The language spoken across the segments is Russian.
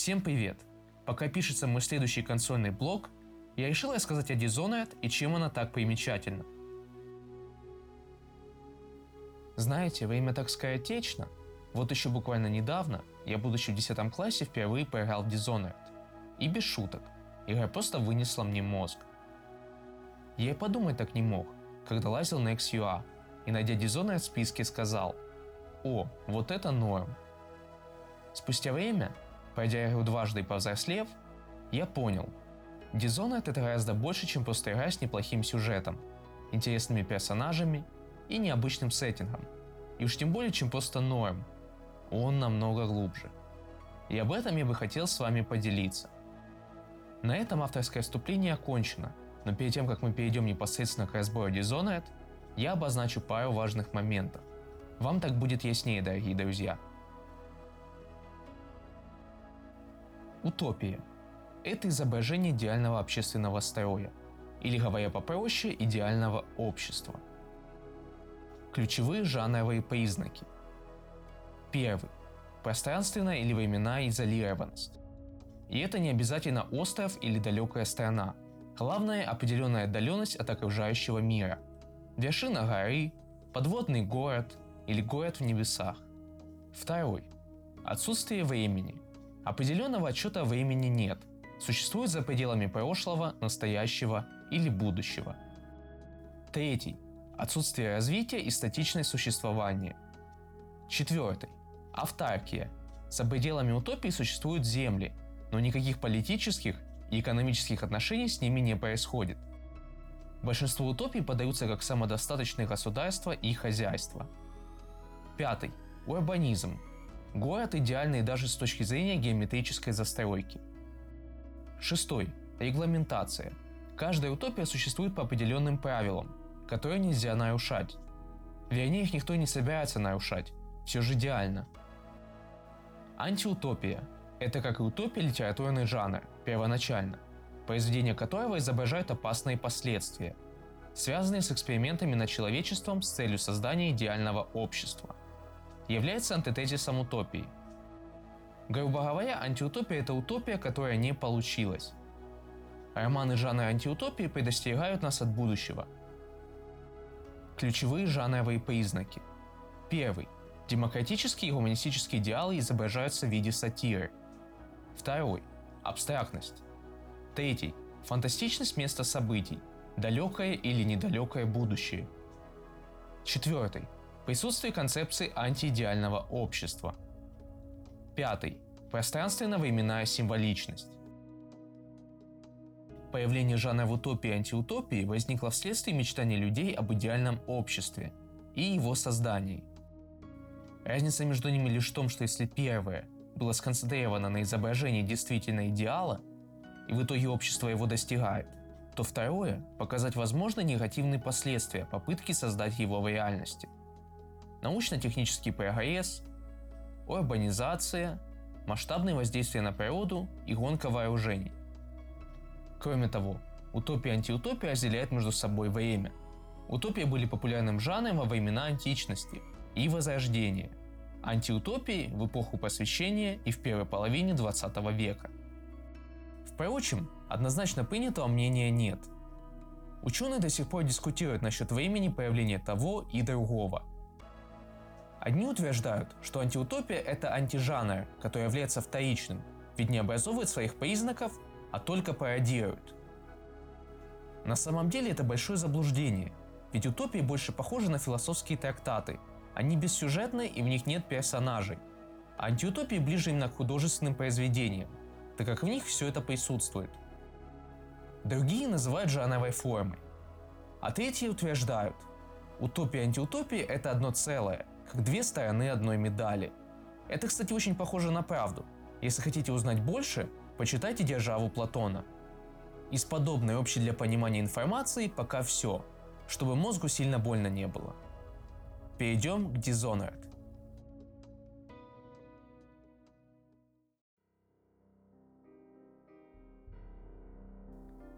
Всем привет! Пока пишется мой следующий консольный блог, я решил рассказать о Dishonored и чем она так примечательна. Знаете, время так скоротечно. Вот еще буквально недавно я, будучи в 10 классе, впервые поиграл в Dishonored. И без шуток. Игра просто вынесла мне мозг. Я и подумать так не мог, когда лазил на XUA и, найдя Dishonored в списке, сказал «О, вот это норм». Спустя время, пройдя игру дважды и повзрослев, я понял, Dishonored это гораздо больше, чем просто игра с неплохим сюжетом, интересными персонажами и необычным сеттингом. И уж тем более, чем просто норм. Он намного глубже. И об этом я бы хотел с вами поделиться. На этом авторское вступление окончено, но перед тем, как мы перейдем непосредственно к разбору Dishonored, я обозначу пару важных моментов. Вам так будет яснее, дорогие друзья. Утопия – это изображение идеального общественного строя, или, говоря попроще, идеального общества. Ключевые жанровые признаки. Первый – пространственная или временная изолированность. И это не обязательно остров или далекая страна. Главное – определенная отдаленность от окружающего мира. Вершина горы, подводный город или город в небесах. Второй – отсутствие времени – Определенного отчета времени нет. Существует за пределами прошлого, настоящего или будущего. Третий. Отсутствие развития и статичное существование. Четвертый. Автаркия. За пределами утопии существуют земли, но никаких политических и экономических отношений с ними не происходит. Большинство утопий подаются как самодостаточные государства и хозяйства. Пятый. Урбанизм Город идеальный даже с точки зрения геометрической застройки. Шестой. Регламентация. Каждая утопия существует по определенным правилам, которые нельзя нарушать. Вернее, их никто не собирается нарушать. Все же идеально. Антиутопия. Это как и утопия литературный жанр, первоначально, произведение которого изображает опасные последствия, связанные с экспериментами над человечеством с целью создания идеального общества является антитезисом утопии. Грубо говоря, антиутопия – это утопия, которая не получилась. Романы жанра антиутопии предостерегают нас от будущего. Ключевые жанровые признаки. Первый. Демократические и гуманистические идеалы изображаются в виде сатиры. Второй. Абстрактность. Третий. Фантастичность места событий. Далекое или недалекое будущее. Четвертый Присутствие концепции антиидеального общества. Пятый. Пространственно-временная символичность. Появление жанра в утопии и антиутопии возникло вследствие мечтаний людей об идеальном обществе и его создании. Разница между ними лишь в том, что если первое было сконцентрировано на изображении действительно идеала, и в итоге общество его достигает, то второе – показать возможные негативные последствия попытки создать его в реальности – научно-технический прогресс, урбанизация, масштабные воздействия на природу и гонка вооружений. Кроме того, утопия и антиутопия разделяют между собой время. Утопии были популярным жанром во времена античности и Возрождения, антиутопии в эпоху просвещения и в первой половине 20 века. Впрочем, однозначно принятого мнения нет. Ученые до сих пор дискутируют насчет времени появления того и другого – Одни утверждают, что антиутопия – это антижанр, который является вторичным, ведь не образовывает своих признаков, а только пародирует. На самом деле это большое заблуждение, ведь утопии больше похожи на философские трактаты. Они бессюжетны и в них нет персонажей. А антиутопии ближе именно к художественным произведениям, так как в них все это присутствует. Другие называют жанровой формой. А третьи утверждают, утопия и антиутопия – это одно целое, как две стороны одной медали. Это, кстати, очень похоже на правду. Если хотите узнать больше, почитайте «Державу Платона». Из подобной общей для понимания информации пока все, чтобы мозгу сильно больно не было. Перейдем к Dishonored.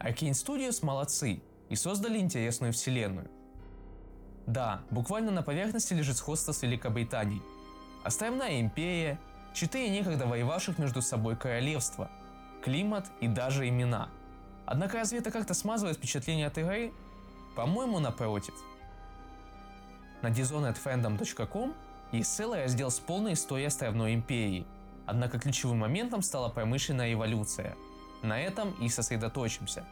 Arkane Studios молодцы и создали интересную вселенную – да, буквально на поверхности лежит сходство с Великобританией. Островная империя, четыре некогда воевавших между собой королевства, климат и даже имена. Однако разве это как-то смазывает впечатление от игры? По-моему, напротив. На dishonoredfandom.com есть целый раздел с полной историей Островной империи. Однако ключевым моментом стала промышленная эволюция. На этом и сосредоточимся.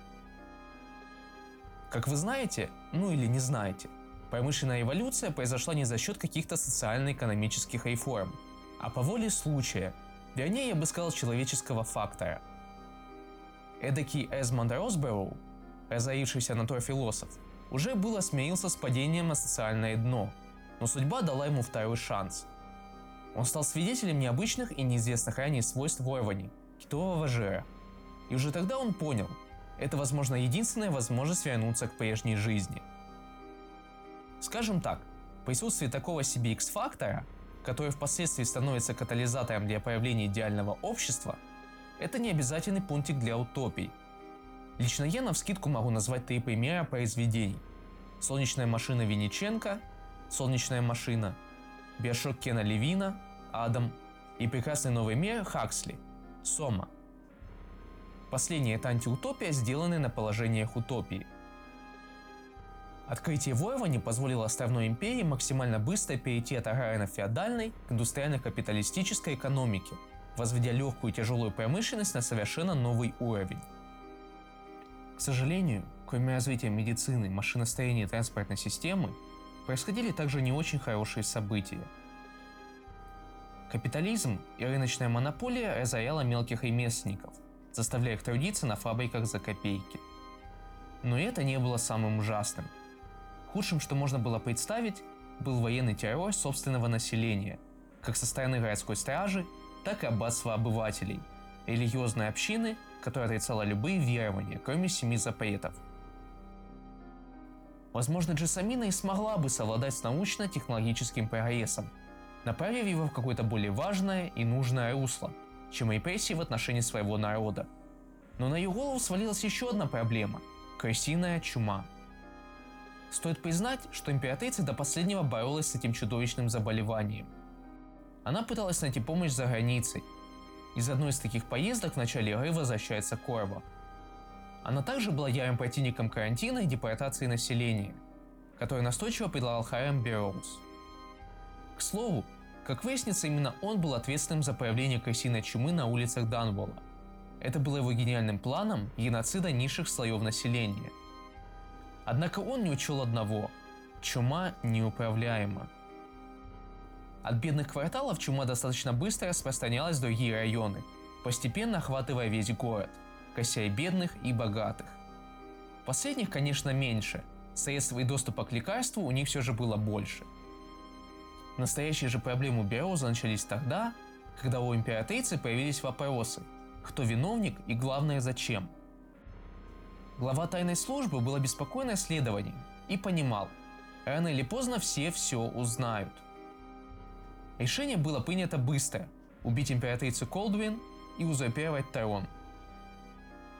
Как вы знаете, ну или не знаете, промышленная эволюция произошла не за счет каких-то социально-экономических реформ, а по воле случая, вернее я бы сказал человеческого фактора. Эдакий Эзмонд Росбероу, разорившийся на то философ, уже было смирился с падением на социальное дно, но судьба дала ему второй шанс. Он стал свидетелем необычных и неизвестных ранее свойств ворвани, китового жира. И уже тогда он понял, это, возможно, единственная возможность вернуться к прежней жизни. Скажем так, присутствие такого себе X-фактора, который впоследствии становится катализатором для появления идеального общества, это не обязательный пунктик для утопий – Лично я на вскидку могу назвать три примера произведений. Солнечная машина Винниченко, Солнечная машина, Биошок Кена Левина, Адам и Прекрасный новый мир Хаксли, Сома. Последняя это антиутопия, сделанная на положениях утопии. Открытие Войва позволило островной империи максимально быстро перейти от аграрно-феодальной к индустриально-капиталистической экономике, возведя легкую и тяжелую промышленность на совершенно новый уровень. К сожалению, кроме развития медицины, машиностроения и транспортной системы, происходили также не очень хорошие события. Капитализм и рыночная монополия разоряла мелких ремесленников, заставляя их трудиться на фабриках за копейки. Но это не было самым ужасным. Худшим, что можно было представить, был военный террор собственного населения, как со стороны городской стражи, так и аббатства обывателей, религиозной общины которая отрицала любые верования, кроме семи запретов. Возможно, Джессамина и смогла бы совладать с научно-технологическим прогрессом, направив его в какое-то более важное и нужное русло, чем репрессии в отношении своего народа. Но на ее голову свалилась еще одна проблема – крысиная чума. Стоит признать, что императрица до последнего боролась с этим чудовищным заболеванием. Она пыталась найти помощь за границей, из одной из таких поездок в начале игры возвращается Корва. Она также была ярым противником карантина и депортации населения, который настойчиво предлагал Хайрам Берроуз. К слову, как выяснится, именно он был ответственным за появление крысиной чумы на улицах Данвола. Это было его гениальным планом геноцида низших слоев населения. Однако он не учел одного – чума неуправляема. От бедных кварталов чума достаточно быстро распространялась в другие районы, постепенно охватывая весь город, кося и бедных, и богатых. Последних, конечно, меньше, средств и доступа к лекарству у них все же было больше. Настоящие же проблемы Бероуза начались тогда, когда у императрицы появились вопросы, кто виновник и главное зачем. Глава тайной службы был обеспокоен исследованием и понимал, рано или поздно все все узнают. Решение было принято быстро – убить императрицу Колдвин и узурпировать трон.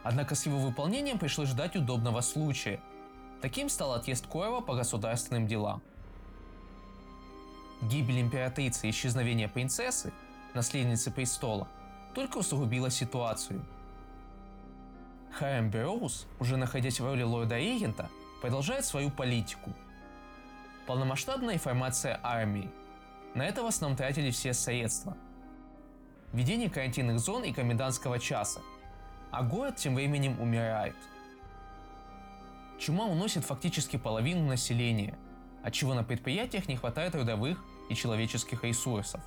Однако с его выполнением пришлось ждать удобного случая. Таким стал отъезд Корова по государственным делам. Гибель императрицы и исчезновение принцессы, наследницы престола, только усугубило ситуацию. Хайрам Бероуз, уже находясь в роли лорда-регента, продолжает свою политику. Полномасштабная информация армии – на это в основном тратили все средства. Введение карантинных зон и комендантского часа. А город тем временем умирает. Чума уносит фактически половину населения, отчего на предприятиях не хватает трудовых и человеческих ресурсов.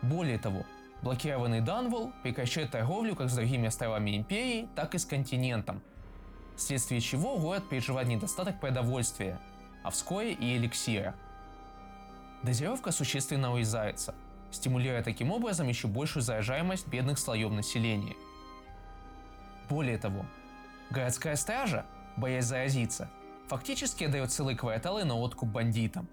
Более того, блокированный Данвол прекращает торговлю как с другими островами империи, так и с континентом, вследствие чего город переживает недостаток продовольствия, а вскоре и эликсира – Дозировка существенно урезается, стимулируя таким образом еще большую заражаемость бедных слоев населения. Более того, городская стража, боясь заразиться, фактически отдает целые кварталы на откуп бандитам.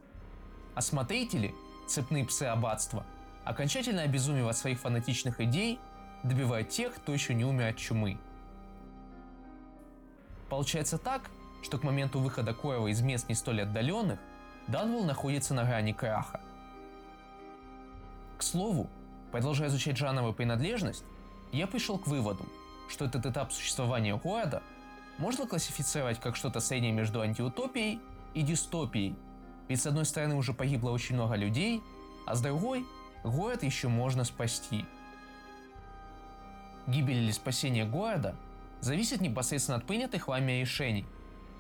А смотрители, цепные псы аббатства, окончательно обезумев от своих фанатичных идей, добивают тех, кто еще не умер от чумы. Получается так, что к моменту выхода Корова из мест не столь отдаленных, Данвелл находится на грани краха. К слову, Продолжая изучать жанровую принадлежность, я пришел к выводу, что этот этап существования города можно классифицировать как что-то среднее между антиутопией и дистопией. Ведь с одной стороны уже погибло очень много людей, а с другой город еще можно спасти. Гибель или спасение города зависит непосредственно от принятых вами решений.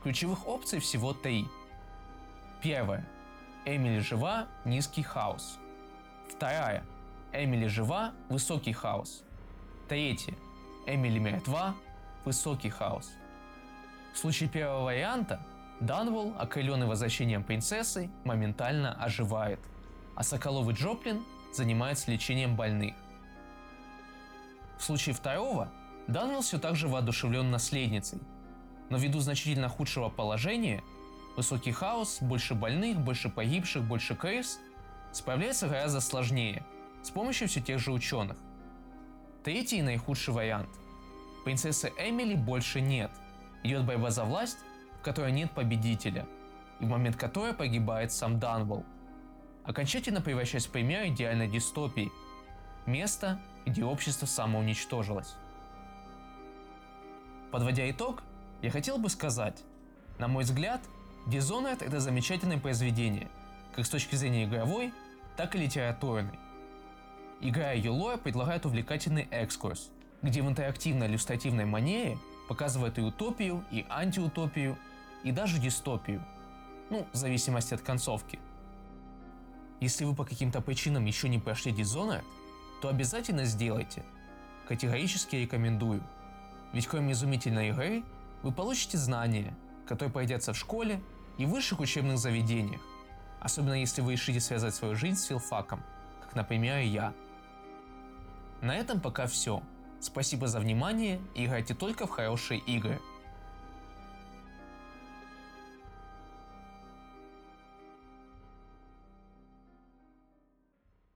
Ключевых опций всего три. Первое. Эмили жива, низкий хаос. Вторая. Эмили жива, высокий хаос. Третье. Эмили мертва, высокий хаос. В случае первого варианта Данвол, окрыленный возвращением принцессы, моментально оживает, а Соколовый Джоплин занимается лечением больных. В случае второго Данвол все так же воодушевлен наследницей, но ввиду значительно худшего положения, высокий хаос, больше больных, больше погибших, больше крыс, справляется гораздо сложнее, с помощью все тех же ученых. Третий и наихудший вариант. Принцессы Эмили больше нет. Идет борьба за власть, в которой нет победителя, и в момент которой погибает сам Данвол. Окончательно превращаясь в пример идеальной дистопии. Место, где общество самоуничтожилось. Подводя итог, я хотел бы сказать, на мой взгляд, Dishonored это замечательное произведение, как с точки зрения игровой, так и литературной. Игра лор предлагает увлекательный экскурс, где в интерактивной иллюстративной манере показывает и утопию, и антиутопию, и даже дистопию. Ну, в зависимости от концовки. Если вы по каким-то причинам еще не прошли Dishonored, то обязательно сделайте. Категорически рекомендую. Ведь кроме изумительной игры, вы получите знания, которые пройдятся в школе и высших учебных заведениях. Особенно если вы решите связать свою жизнь с филфаком, как, например, я. На этом пока все. Спасибо за внимание и играйте только в хорошие игры.